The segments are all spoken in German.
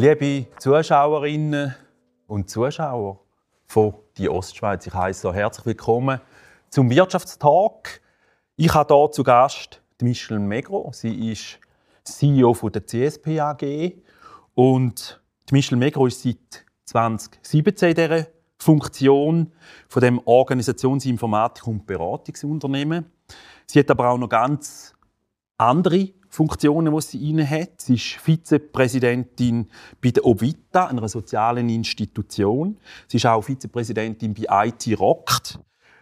Liebe Zuschauerinnen und Zuschauer von die Ostschweiz, ich heiße so herzlich willkommen zum Wirtschaftstalk. Ich habe hier zu Gast Michelle Megro. Sie ist CEO der CSP AG und Michelle Megro ist seit 2017 in dieser Funktion von dem Organisationsinformatik- und Beratungsunternehmen. Sie hat aber auch noch ganz andere Funktionen, die sie inne hat. Sie ist Vizepräsidentin bei der Obvita, einer sozialen Institution. Sie ist auch Vizepräsidentin bei IT Rockt,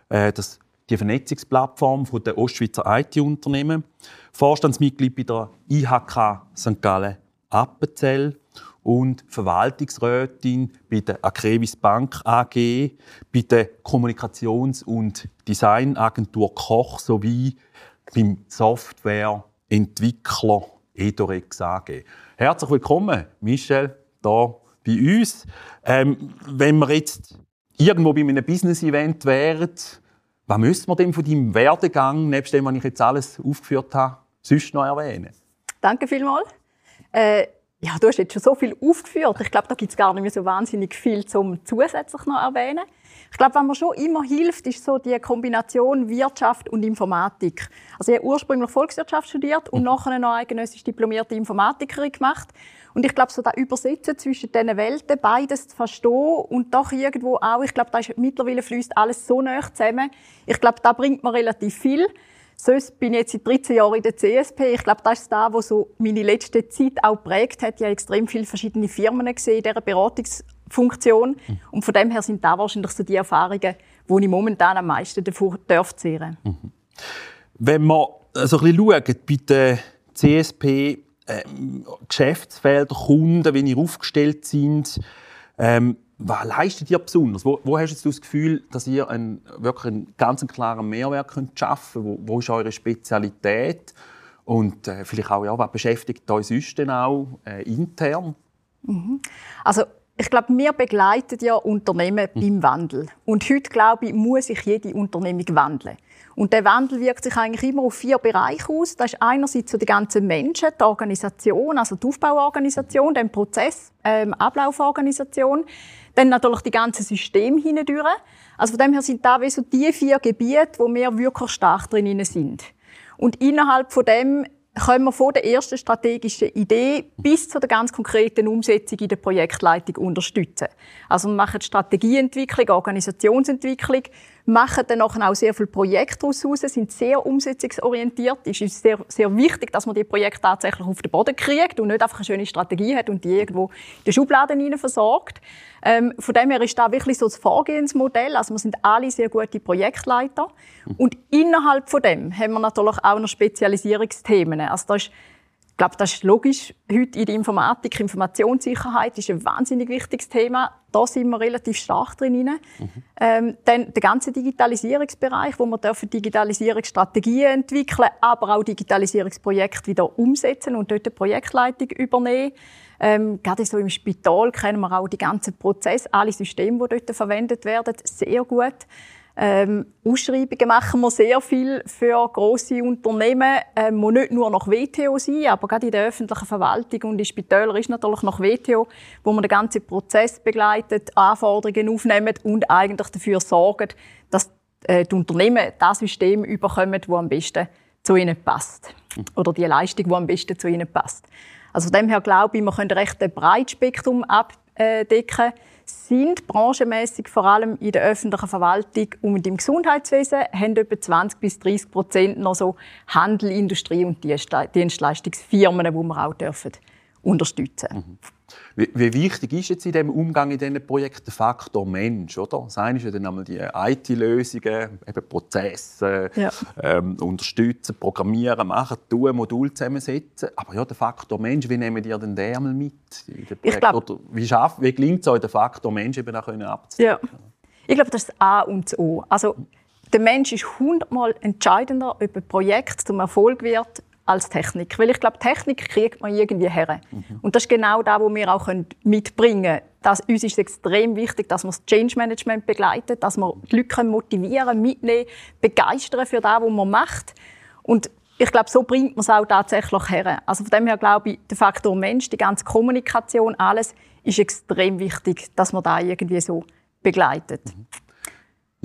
äh, das die Vernetzungsplattform der Ostschweizer IT-Unternehmen. Vorstandsmitglied bei der IHK St. Gallen Appenzell und Verwaltungsrätin bei der Acrevis Bank AG, bei der Kommunikations- und Designagentur Koch sowie beim Software Entwickler Edorex AG. Herzlich willkommen, Michel, hier bei uns. Ähm, wenn wir jetzt irgendwo bei einem Business-Event wären, was müssen wir denn von deinem Werdegang, nebst dem, was ich jetzt alles aufgeführt habe, sonst noch erwähnen? Danke vielmals. Äh, ja, du hast jetzt schon so viel aufgeführt. Ich glaube, da gibt es gar nicht mehr so wahnsinnig viel zum zusätzlich noch erwähnen. Ich glaube, was mir schon immer hilft, ist so die Kombination Wirtschaft und Informatik. Also ich habe ursprünglich Volkswirtschaft studiert und mhm. nachher noch eidgenössisch diplomierte Informatikerin gemacht. Und ich glaube, so da Übersetzen zwischen diesen Welten, beides zu verstehen und doch irgendwo auch, ich glaube, da ist mittlerweile fließt alles so nah zusammen. Ich glaube, da bringt man relativ viel. Sonst bin ich jetzt seit 13 Jahren in der CSP. Ich glaube, das ist da, wo so meine letzte Zeit auch prägt hat. Ich habe extrem viele verschiedene Firmen gesehen in dieser Beratungsfunktion. Mhm. Und von dem her sind da wahrscheinlich so die Erfahrungen, wo ich momentan am meisten davon darf zehren. Mhm. Wenn wir so ein bisschen schauen, bei der CSP äh, Geschäftsfelder, Kunden, wie ihr aufgestellt sind, ähm, was leistet ihr besonders? Wo, wo hast du das Gefühl, dass ihr einen, wirklich einen ganz klaren Mehrwert könnt schaffen könnt? Wo, wo ist eure Spezialität? Und äh, vielleicht auch, ja, was beschäftigt euch sonst denn auch äh, intern? Mhm. Also ich glaube, wir begleiten ja Unternehmen mhm. beim Wandel. Und heute, glaube ich, muss sich jede Unternehmung wandeln. Und der Wandel wirkt sich eigentlich immer auf vier Bereiche aus. Das ist einerseits so die ganzen Menschen, die Organisation, also die Aufbauorganisation, den Prozess, ähm, Ablauforganisation. Dann natürlich die ganze System hindurch. Also von dem her sind da wie so die vier Gebiete, wo wir wirklich stark drin sind. Und innerhalb von dem können wir von der ersten strategischen Idee bis zu der ganz konkreten Umsetzung in der Projektleitung unterstützen. Also wir machen Strategieentwicklung, Organisationsentwicklung, machen dann auch sehr viele Projekte daraus sind sehr umsetzungsorientiert. Es ist sehr, sehr wichtig, dass man die Projekte tatsächlich auf den Boden kriegt und nicht einfach eine schöne Strategie hat und die irgendwo in den Schubladen hinein versorgt. Ähm, von dem her ist da wirklich so das Vorgehensmodell. Also wir sind alle sehr gute Projektleiter. Und innerhalb von dem haben wir natürlich auch noch Spezialisierungsthemen. Also da ist ich glaube, das ist logisch. Heute in der Informatik, Informationssicherheit ist ein wahnsinnig wichtiges Thema. Da sind wir relativ stark drin. Mhm. Ähm, dann der ganze Digitalisierungsbereich, wo wir dürfen Digitalisierungsstrategien entwickeln, aber auch Digitalisierungsprojekte wieder umsetzen und dort eine Projektleitung übernehmen. Ähm, gerade so im Spital kennen wir auch die ganzen Prozesse, alle Systeme, die dort verwendet werden, sehr gut. Ähm, Ausschreibungen machen wir sehr viel für grosse Unternehmen, ähm, die nicht nur nach WTO sind, aber gerade in der öffentlichen Verwaltung und in Spitälern ist natürlich nach WTO, wo man den ganzen Prozess begleitet, Anforderungen aufnimmt und eigentlich dafür sorgt, dass äh, die Unternehmen das System überkommen, das am besten zu ihnen passt. Oder die Leistung, die am besten zu ihnen passt. Also von dem her glaube ich, wir können recht ein breites Spektrum abdecken sind branchenmäßig vor allem in der öffentlichen Verwaltung und im Gesundheitswesen haben etwa 20 bis 30 Prozent noch so Handel, Industrie und Dienstleistungsfirmen, die wir auch dürfen unterstützen. Mhm. Wie, wie, wichtig ist jetzt in dem Umgang in diesen Projekten der Faktor Mensch, oder? Das eine ist ja dann einmal die IT-Lösungen, eben Prozesse, ja. ähm, unterstützen, programmieren, machen, tun, Modul zusammensetzen. Aber ja, der Faktor Mensch, wie nehmen ihr denn den einmal mit? Ich glaub, oder wie, schafft, wie gelingt es euch, den Faktor Mensch eben auch abzudecken? Ja. Ich glaube, das ist das A und das O. Also, der Mensch ist hundertmal entscheidender, ob ein Projekt zum Erfolg wird als Technik. Weil ich glaube, Technik kriegt man irgendwie her. Mhm. Und das ist genau das, was wir auch mitbringen können. Das, uns ist extrem wichtig, dass wir das Change Management begleiten, dass wir die Leute motivieren, mitnehmen, begeistern für das, was man macht. Und ich glaube, so bringt man es auch tatsächlich her. Also von dem her glaube ich, der Faktor Mensch, die ganze Kommunikation, alles ist extrem wichtig, dass man da irgendwie so begleitet. Mhm.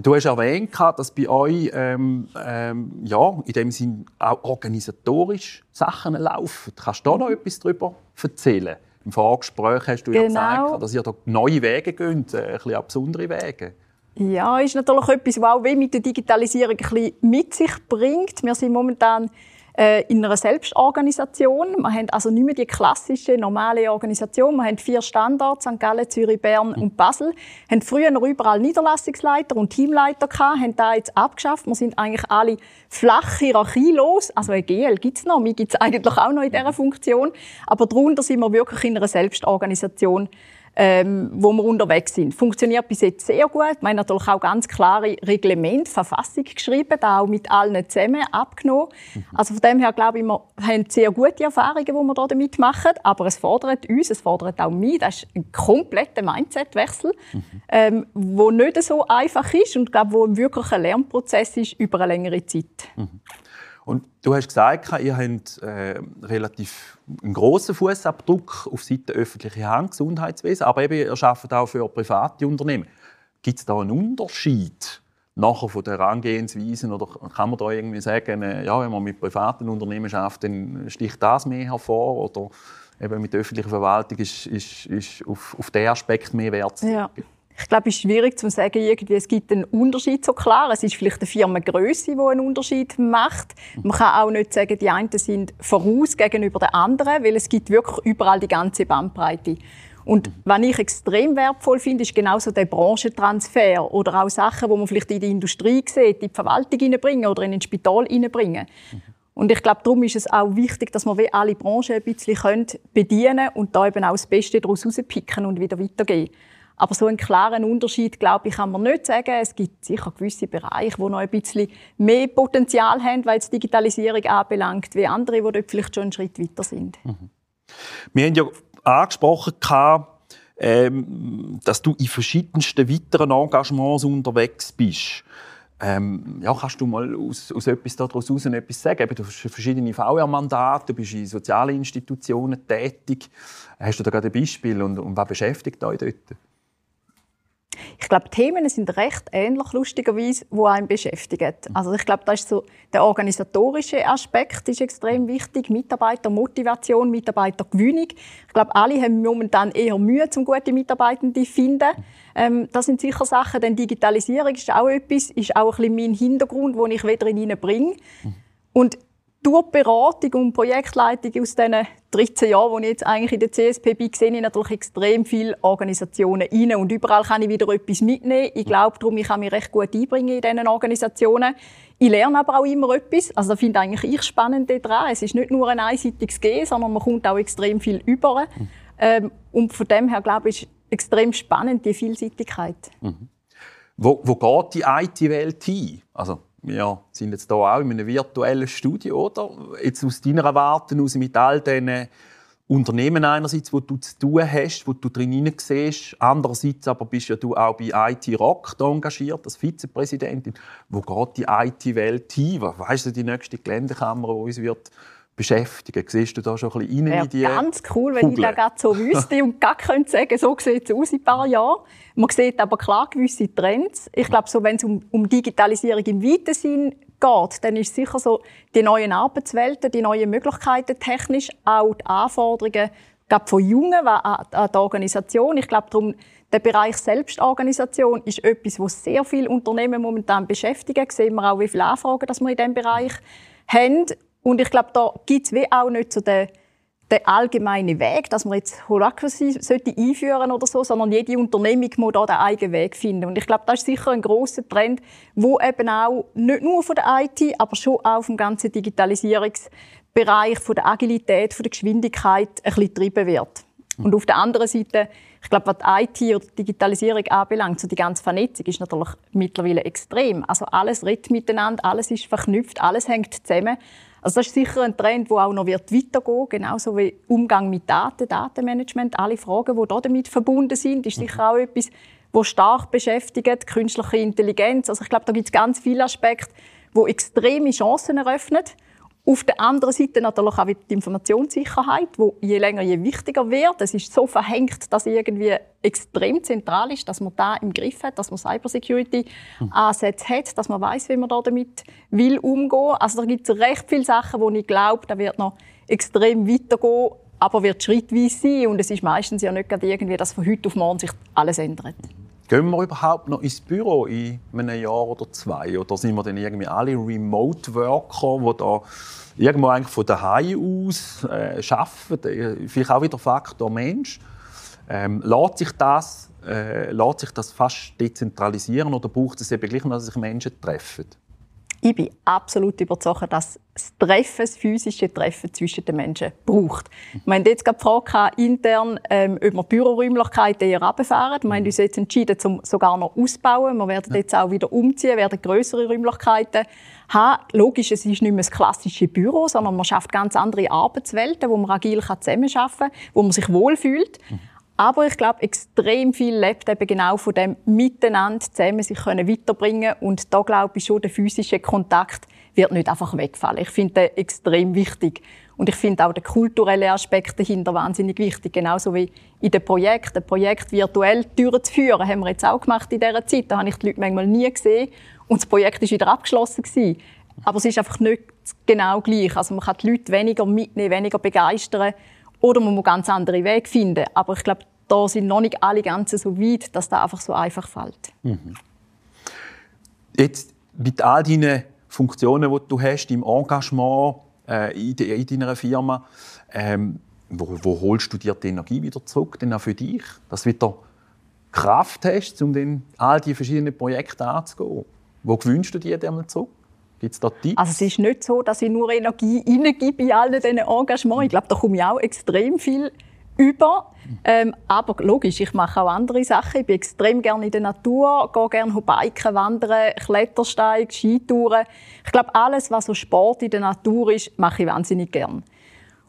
Du hast erwähnt, dass bei euch ähm, ähm, ja, in dem Sinn auch organisatorisch Sachen laufen. Kannst du da noch mhm. etwas darüber erzählen? Im Vorgespräch hast du genau. ja gesagt, dass ihr da neue Wege geht, äh, ein bisschen besondere Wege. Ja, ist natürlich etwas, was auch mit der Digitalisierung ein bisschen mit sich bringt. Wir sind momentan äh, in einer Selbstorganisation. Wir haben also nicht mehr die klassische, normale Organisation. Wir haben vier Standorte, St. Gallen, Zürich, Bern und Basel. Wir haben früher noch überall Niederlassungsleiter und Teamleiter gehabt, haben da jetzt abgeschafft. Wir sind eigentlich alle flach hierarchielos. Also ein GL gibt es noch, mir gibt es eigentlich auch noch in dieser Funktion. Aber darunter sind wir wirklich in einer Selbstorganisation ähm, wo wir unterwegs sind. Funktioniert bis jetzt sehr gut. Wir haben natürlich auch ganz klare Reglement, Verfassung geschrieben, da auch mit allen zusammen abgenommen. Mhm. Also von dem her glaube ich, wir haben sehr gute Erfahrungen, die wir damit machen. Aber es fordert uns, es fordert auch mich. Das ist ein kompletter Mindset-Wechsel, mhm. ähm, wo nicht so einfach ist und glaube, wo wirklich ein Lernprozess ist über eine längere Zeit. Mhm. Und du hast gesagt, ihr habt äh, relativ einen grossen Fußabdruck auf Seite öffentliche Hand, Gesundheitswesen, aber eben, ihr arbeitet auch für private Unternehmen. Gibt es da einen Unterschied nachher von der Herangehensweise oder kann man da irgendwie sagen, äh, ja, wenn man mit privaten Unternehmen arbeitet, dann sticht das mehr hervor oder eben mit der öffentlichen Verwaltung ist, ist, ist auf, auf diesen Aspekt mehr Wert ja. Ich glaube, es ist schwierig zu sagen, irgendwie, es gibt einen Unterschied so klar. Es ist vielleicht eine Firmengröße, die einen Unterschied macht. Man kann auch nicht sagen, die einen sind voraus gegenüber den anderen, weil es gibt wirklich überall die ganze Bandbreite. Und was ich extrem wertvoll finde, ist genauso der Branchentransfer oder auch Sachen, die man vielleicht in die Industrie sieht, in die Verwaltung hineinbringen oder in ein Spital hineinbringen. Und ich glaube, darum ist es auch wichtig, dass wir alle Branchen ein bisschen bedienen können und da eben auch das Beste daraus rauspicken und wieder weitergehen. Aber so einen klaren Unterschied, glaube ich, kann man nicht sagen. Es gibt sicher gewisse Bereiche, wo noch ein bisschen mehr Potenzial haben, weil es Digitalisierung anbelangt, wie andere, die dort vielleicht schon einen Schritt weiter sind. Mhm. Wir haben ja angesprochen, ähm, dass du in verschiedensten weiteren Engagements unterwegs bist. Ähm, ja, kannst du mal aus, aus etwas daraus etwas sagen? Du hast verschiedene VR-Mandate, du bist in sozialen Institutionen tätig. Hast du da gerade ein Beispiel und, und was beschäftigt euch dort? Ich glaube, Themen sind recht ähnlich, lustigerweise, die einen beschäftigen. Also ich glaube, das ist so, der organisatorische Aspekt ist extrem wichtig. Mitarbeitermotivation, Mitarbeitergewinnung. Ich glaube, alle haben momentan eher Mühe, um gute Mitarbeitende zu finden. Ähm, das sind sicher Sachen. Denn Digitalisierung ist auch etwas, ist auch ein bisschen mein Hintergrund, den ich wieder hineinbringe. Und durch die Beratung und Projektleitung aus diesen 13 Jahren, wo ich jetzt eigentlich in der CSP bin, sehe ich natürlich extrem viele Organisationen rein. Und überall kann ich wieder etwas mitnehmen. Ich glaube darum, ich kann mich recht gut einbringen in diesen Organisationen. Ich lerne aber auch immer etwas. Also, das finde eigentlich ich spannend daran. Es ist nicht nur ein einseitiges Gehen, sondern man kommt auch extrem viel über. Mhm. Ähm, und von dem her, glaube ich, ist extrem spannend, die Vielseitigkeit. Mhm. Wo, wo geht die IT-Welt hin? Also wir sind jetzt hier auch in einem virtuellen Studio, oder? Jetzt aus deiner Erwartung aus mit all diesen Unternehmen einerseits, wo du zu tun hast, wo du drin siehst, andererseits aber bist ja du auch bei IT Rock engagiert als Vizepräsidentin. Wo geht die IT-Welt hin? Weißt du, die nächste Geländekammer, die uns wird beschäftigen. Siehst du da schon ein bisschen rein in die Ganz cool, wenn Kugel. ich das gerade so wüsste und gar könnte sagen, so sieht es aus in ein paar Jahren. Man sieht aber klar gewisse Trends. Ich glaube, so, wenn es um, um Digitalisierung im weiten Sinn geht, dann ist sicher so die neuen Arbeitswelten, die neuen Möglichkeiten technisch, auch die Anforderungen gerade von Jungen an die Organisation. Ich glaube, darum, der Bereich Selbstorganisation ist etwas, was sehr viele Unternehmen momentan beschäftigen. Da sehen wir auch, wie viele Anfragen dass wir in diesem Bereich haben. Und ich glaube, da gibt es auch nicht so den, den allgemeinen Weg, dass man jetzt Holacracy sollte einführen oder so, sondern jede Unternehmung muss da den eigenen Weg finden. Und ich glaube, das ist sicher ein großer Trend, wo eben auch nicht nur von der IT, aber schon auch vom ganzen Digitalisierungsbereich, von der Agilität, von der Geschwindigkeit ein bisschen getrieben wird. Und auf der anderen Seite, ich glaube, was die IT oder die Digitalisierung anbelangt, so die ganze Vernetzung ist natürlich mittlerweile extrem. Also alles redet miteinander, alles ist verknüpft, alles hängt zusammen. Also das ist sicher ein Trend, der auch noch wird weitergehen genauso wie Umgang mit Daten, Datenmanagement, alle Fragen, die damit verbunden sind, ist sicher auch etwas, wo stark beschäftigt, künstliche Intelligenz. Also ich glaube, da gibt es ganz viele Aspekte, wo extreme Chancen eröffnen. Auf der anderen Seite natürlich auch die Informationssicherheit, wo je länger je wichtiger wird. Es ist so verhängt, dass irgendwie extrem zentral ist, dass man da im Griff hat, dass man Cybersecurity-Ansätze hat, dass man weiß, wie man da damit will umgehen. Also da gibt es recht viele Sachen, wo ich glaube, da wird noch extrem weitergehen, aber wird schrittweise sein. Und es ist meistens ja nicht gerade irgendwie, dass von heute auf morgen sich alles ändert. Gehen wir überhaupt noch ins Büro in einem Jahr oder zwei? Oder sind wir dann irgendwie alle Remote-Worker, die da irgendwo eigentlich von daheim aus äh, arbeiten? Vielleicht auch wieder Faktor Mensch. Ähm, lässt, sich das, äh, lässt sich das fast dezentralisieren oder braucht es eben gleich noch, dass sich Menschen treffen? Ich bin absolut überzeugt, dass das Treffen, das physische Treffen zwischen den Menschen braucht. Wir haben jetzt gerade die Frage intern, ähm, ob wir Büroräumlichkeiten eher runterfahren. Wir haben uns jetzt entschieden, um sogar noch auszubauen. Wir werden jetzt auch wieder umziehen, werden größere Räumlichkeiten haben. Logisch, es ist nicht mehr das klassische Büro, sondern man schafft ganz andere Arbeitswelten, wo man agil zusammenarbeiten kann, wo man sich wohlfühlt. Aber ich glaube, extrem viel lebt eben genau von dem Miteinander zusammen sich können weiterbringen und da glaube ich schon, der physische Kontakt wird nicht einfach wegfallen. Ich finde den extrem wichtig. Und ich finde auch den kulturellen Aspekt dahinter wahnsinnig wichtig. Genauso wie in den Projekten. Ein Projekt virtuell Türen zu führen, haben wir jetzt auch gemacht in dieser Zeit. Da habe ich die Leute manchmal nie gesehen. Und das Projekt war wieder abgeschlossen. Gewesen. Aber es ist einfach nicht genau gleich. Also man kann die Leute weniger mitnehmen, weniger begeistern. Oder man muss ganz andere Wege finden. Aber ich glaube, da sind noch nicht alle ganz so weit, dass das einfach so einfach fällt. Mhm. Jetzt mit all deinen Funktionen, die du hast im Engagement äh, in, de, in, deiner Firma, ähm, wo, wo, holst du dir die Energie wieder zurück, denn auch für dich, dass du wieder Kraft hast, um dann all die verschiedenen Projekte anzugehen? Wo gewünscht du dir einmal zurück? Gibt es da Tipps? Also es ist nicht so, dass ich nur Energie reingebe in all diesen Engagements. Ich glaube, da komme ich auch extrem viel über. Ähm, aber logisch, ich mache auch andere Sachen. Ich bin extrem gerne in der Natur, gehe gerne biken, wandern, Klettersteig, Skitouren. Ich glaube, alles, was so Sport in der Natur ist, mache ich wahnsinnig gerne.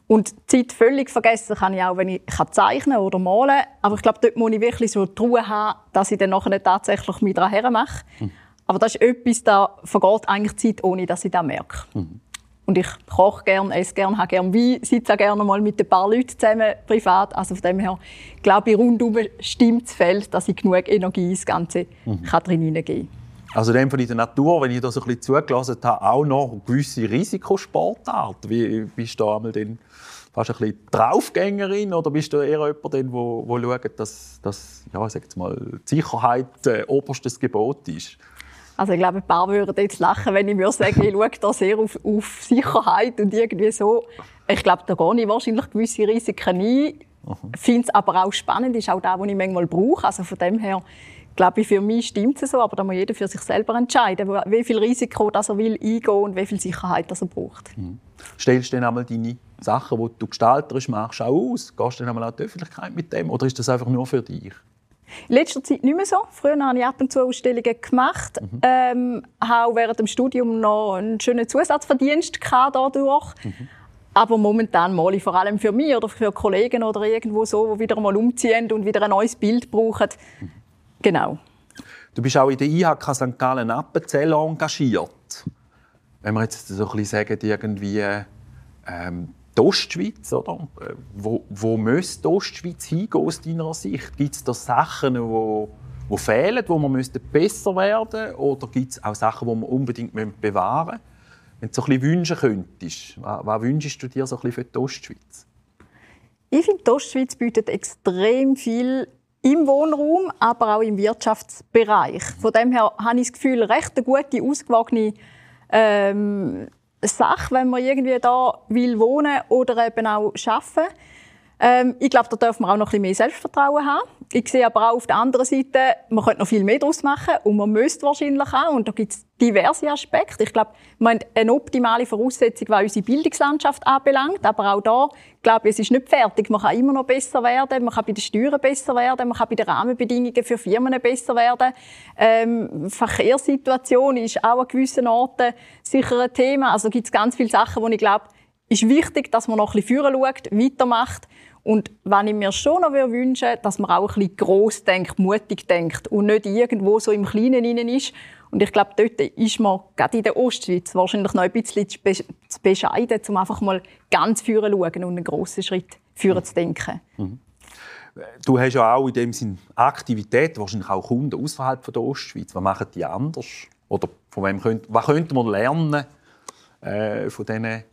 Und die Zeit völlig vergessen kann ich auch, wenn ich zeichnen oder malen Aber ich glaube, dort muss ich wirklich so die Ruhe haben, dass ich dann nachher tatsächlich mich daran mache. Mhm. Aber das ist etwas, da vergeht eigentlich Zeit, ohne dass ich das merke. Mhm. Und ich koche gerne, esse gerne, habe gerne Wein, sitze auch gerne mal mit ein paar Leuten zusammen privat. Also von dem her glaube ich, rundum stimmt das Feld, dass ich genug Energie ins Ganze mhm. kann drin hineingeben kann. Also in der Natur, wenn ich da so ein bisschen zugelassen habe, auch noch gewisse Risikosportarten. Wie bist du da einmal denn fast ein bisschen Draufgängerin oder bist du eher jemand, der wo, wo schaut, dass, dass ja, sag mal, die Sicherheit äh, oberstes Gebot ist? Also ich glaube, ein paar würden jetzt lachen, wenn ich mir sage, ich schaue da sehr auf, auf Sicherheit und irgendwie so. Ich glaube, da gehe ich wahrscheinlich gewisse Risiken ein. Ich finde es aber auch spannend, ist auch das, was ich manchmal brauche. Also von dem her glaube ich, für mich stimmt es so, aber da muss jeder für sich selber entscheiden, wie viel Risiko das er will eingehen und wie viel Sicherheit das er braucht. Mhm. Stellst du dann einmal deine Sachen, die du gestalterisch machst, auch aus? Gehst du dann einmal an die Öffentlichkeit mit dem oder ist das einfach nur für dich? In letzter Zeit nicht mehr so. Früher habe ich ab und zu Ausstellungen gemacht. Mhm. Ähm, habe während dem Studium noch einen schönen Zusatzverdienst dadurch. Mhm. Aber momentan ich vor allem für mich oder für Kollegen oder irgendwo so, die wieder mal umziehen und wieder ein neues Bild brauchen. Mhm. Genau. Du bist auch in der IHK St. Gallen Appenzell engagiert. Wenn wir jetzt so ein bisschen sagen, irgendwie ähm, die Ostschweiz, oder? Äh, wo, wo müsste die Ostschweiz hingehen aus deiner Sicht? Gibt es da Sachen, die die fehlen, wo man besser werden? Oder gibt es auch Sachen, die man unbedingt bewahren müssen? Wenn du so ein bisschen wünschen könntest, was, was wünschst du dir so ein bisschen für die Ostschweiz? Ich finde, die Ostschweiz bietet extrem viel im Wohnraum, aber auch im Wirtschaftsbereich. Von dem her habe ich das Gefühl, recht eine gute, ausgewogene ähm, Sache, wenn man irgendwie da will wohnen oder eben auch arbeiten. Ähm, ich glaube, da dürfen wir auch noch ein bisschen mehr Selbstvertrauen haben. Ich sehe aber auch auf der anderen Seite, man könnte noch viel mehr daraus machen und man müsste wahrscheinlich auch. Und da gibt es diverse Aspekte. Ich glaube, wir haben eine optimale Voraussetzung, was unsere Bildungslandschaft anbelangt. Aber auch da, glaube ich, es ist nicht fertig. Man kann immer noch besser werden. Man kann bei den Steuern besser werden. Man kann bei den Rahmenbedingungen für Firmen besser werden. Ähm, Verkehrssituation ist auch an gewissen Orten sicher ein Thema. Also gibt es ganz viele Sachen, wo ich glaube, ist wichtig, dass man noch ein bisschen führen schaut, weitermacht und wenn ich mir schon noch wünsche, dass man auch ein bisschen gross denkt, mutig denkt und nicht irgendwo so im Kleinen innen ist. Und ich glaube, dort ist man gerade in der Ostschweiz wahrscheinlich noch ein bisschen zu bescheiden, um einfach mal ganz führen zu schauen und einen grossen Schritt führen zu denken. Mhm. Du hast ja auch in dem Sinn Aktivität, wahrscheinlich auch Kunden außerhalb der Ostschweiz. Was machen die anders? Oder von wem könnt, was könnte man lernen äh, von diesen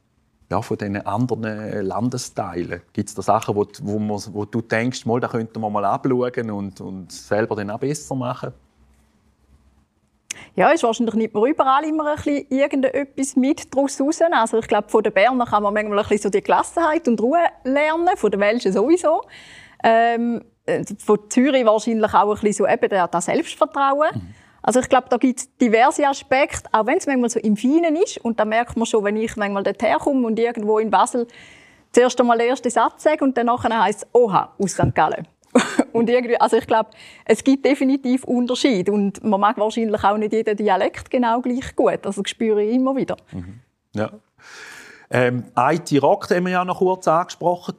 ja, von diesen anderen Landesteilen? Gibt es da Sachen, wo, wo, man, wo, du denkst, mal, da könnte man mal abschauen und, und selber dann auch besser machen? Ja, ist wahrscheinlich nicht mehr überall immer ein bisschen irgendetwas mit daraus raus. Also ich glaube, von den Bernern kann man manchmal ein bisschen so die Gelassenheit und Ruhe lernen, von den Welschen sowieso. Ähm, äh, von Zürich wahrscheinlich auch ein bisschen so eben das Selbstvertrauen. Mhm. Also ich glaube, da gibt es diverse Aspekte, auch wenn es manchmal so im Feinen ist. Und da merkt man schon, wenn ich manchmal dorthin komme und irgendwo in Basel zuerst einmal den ersten Satz sage und dann heisst es «Oha» aus St. Gallen. und irgendwie, also ich glaube, es gibt definitiv Unterschied und man mag wahrscheinlich auch nicht jeden Dialekt genau gleich gut. Also das spüre ich immer wieder. Mhm. Ja. Ähm, IT Rock haben wir ja noch kurz angesprochen.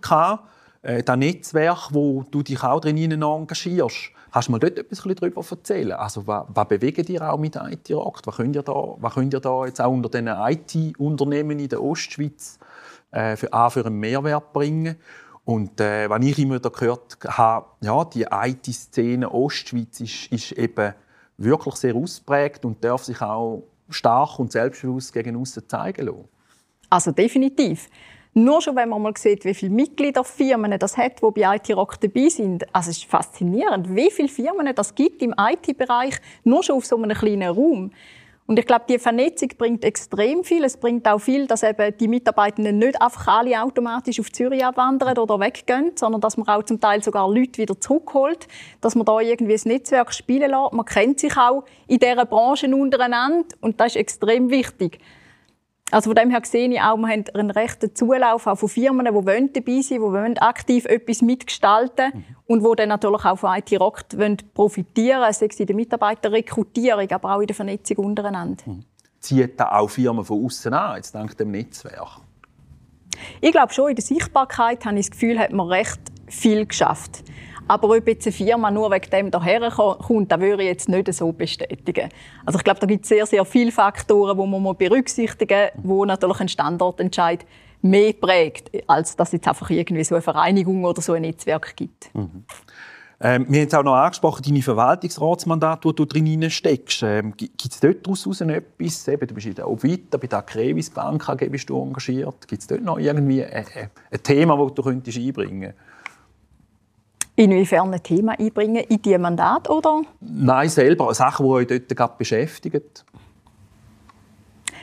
Äh, das Netzwerk, wo du dich auch drin engagierst. Kannst du mal dort etwas darüber erzählen? Also, was, was bewegt ihr auch mit IT Rock? Was könnt ihr da, was könnt ihr da jetzt auch unter den IT-Unternehmen in der Ostschweiz äh, für, A, für einen Mehrwert bringen? Und äh, was ich immer da gehört habe, ja, die IT-Szene Ostschweiz ist, ist eben wirklich sehr ausprägt und darf sich auch stark und selbstbewusst gegen außen zeigen lassen. Also definitiv. Nur schon, wenn man mal sieht, wie viele Mitglieder Firmen das hat, die bei IT Rock dabei sind. Also es ist faszinierend, wie viele Firmen das gibt im IT-Bereich, nur schon auf so einem kleinen Raum. Und ich glaube, die Vernetzung bringt extrem viel. Es bringt auch viel, dass eben die Mitarbeitenden nicht einfach alle automatisch auf Zürich abwandern oder weggehen, sondern dass man auch zum Teil sogar Leute wieder zurückholt, dass man da irgendwie ein Netzwerk spielen lässt. Man kennt sich auch in dieser Branche untereinander und das ist extrem wichtig. Also von dem her sehe ich auch, wir haben einen rechten Zulauf auch von Firmen, die wollen dabei sein wollen, die aktiv etwas mitgestalten mhm. und die dann natürlich auch von IT Rock profitieren wollen, sei es in der Mitarbeiterrekrutierung, aber auch in der Vernetzung untereinander. Mhm. Zieht da auch Firmen von außen an, jetzt dank dem Netzwerk? Ich glaube schon, in der Sichtbarkeit habe ich das Gefühl, hat man recht viel geschafft. Aber ob jetzt eine Firma nur wegen dem daher kommt, das würde ich jetzt nicht so bestätigen. Also ich glaube, da gibt es sehr, sehr viele Faktoren, die man berücksichtigen muss, wo natürlich ein Standortentscheid mehr prägt, als dass es jetzt einfach irgendwie so eine Vereinigung oder so ein Netzwerk gibt. Mhm. Ähm, wir haben es auch noch angesprochen, deine Verwaltungsratsmandate, wo du drin steckst. Ähm, Gibt es dort daraus etwas? Eben, du bist in der Obvita, bei der Crevis Bank bist du engagiert. Gibt es dort noch irgendwie ein, ein Thema, das du könntest einbringen könntest? Inwiefern ein Thema einbringen in Ihr Mandat, oder? Nein, selber. Sachen, die euch dort gerade beschäftigen.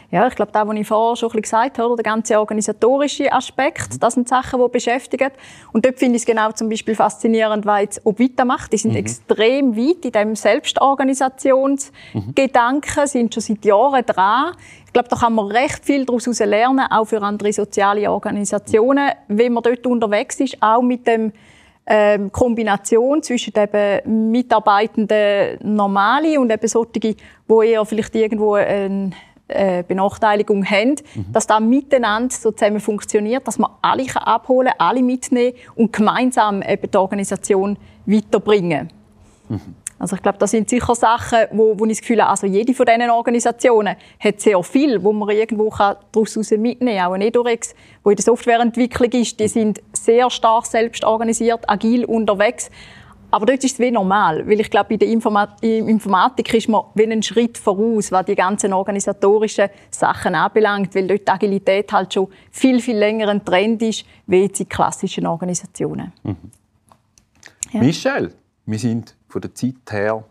Ja, ich glaube, das, was ich vorher schon ein bisschen gesagt habe, der ganze organisatorische Aspekt, mhm. das sind Sachen, die beschäftigen. Und dort finde ich es genau zum Beispiel faszinierend, was jetzt Obvita macht. Die sind mhm. extrem weit in diesem Selbstorganisationsgedanken, mhm. sind schon seit Jahren dran. Ich glaube, da kann man recht viel daraus lernen, auch für andere soziale Organisationen, wenn man dort unterwegs ist, auch mit dem ähm, Kombination zwischen eben Mitarbeitenden normale und eben solche, die eher vielleicht irgendwo eine äh, Benachteiligung haben, mhm. dass da miteinander so zusammen funktioniert, dass man alle abholen kann, alle mitnehmen und gemeinsam eben die Organisation weiterbringen. Mhm. Also ich glaube, das sind sicher Sachen, wo, wo ich das Gefühl habe, also jede von diesen Organisationen hat sehr viel, wo man irgendwo daraus mitnehmen kann. Auch ein Edurex, wo in der Softwareentwicklung ist, die sind sehr stark selbst organisiert, agil unterwegs. Aber dort ist es wie normal, weil ich glaube, in der Informat Informatik ist man wie einen Schritt voraus, was die ganzen organisatorischen Sachen anbelangt, weil dort die Agilität halt schon viel, viel länger ein Trend ist, wie jetzt in klassischen Organisationen. Mhm. Ja. Michelle, wir sind von der Zeit her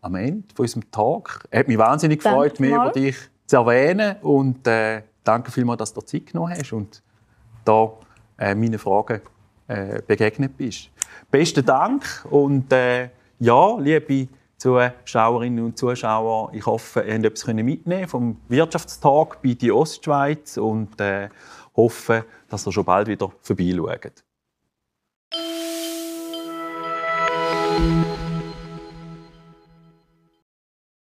am Ende von unserem Tag. Es hat mich wahnsinnig Danke gefreut, mehr über dich zu erwähnen. Und äh, danke vielmals, dass du dir Zeit genommen hast und da äh, meinen Fragen äh, begegnet bist. Besten Dank und äh, ja, liebe Zuschauerinnen und Zuschauer, ich hoffe, ihr könnt etwas mitnehmen vom Wirtschaftstag bei die Ostschweiz und äh, hoffe, dass ihr schon bald wieder vorbeischaut.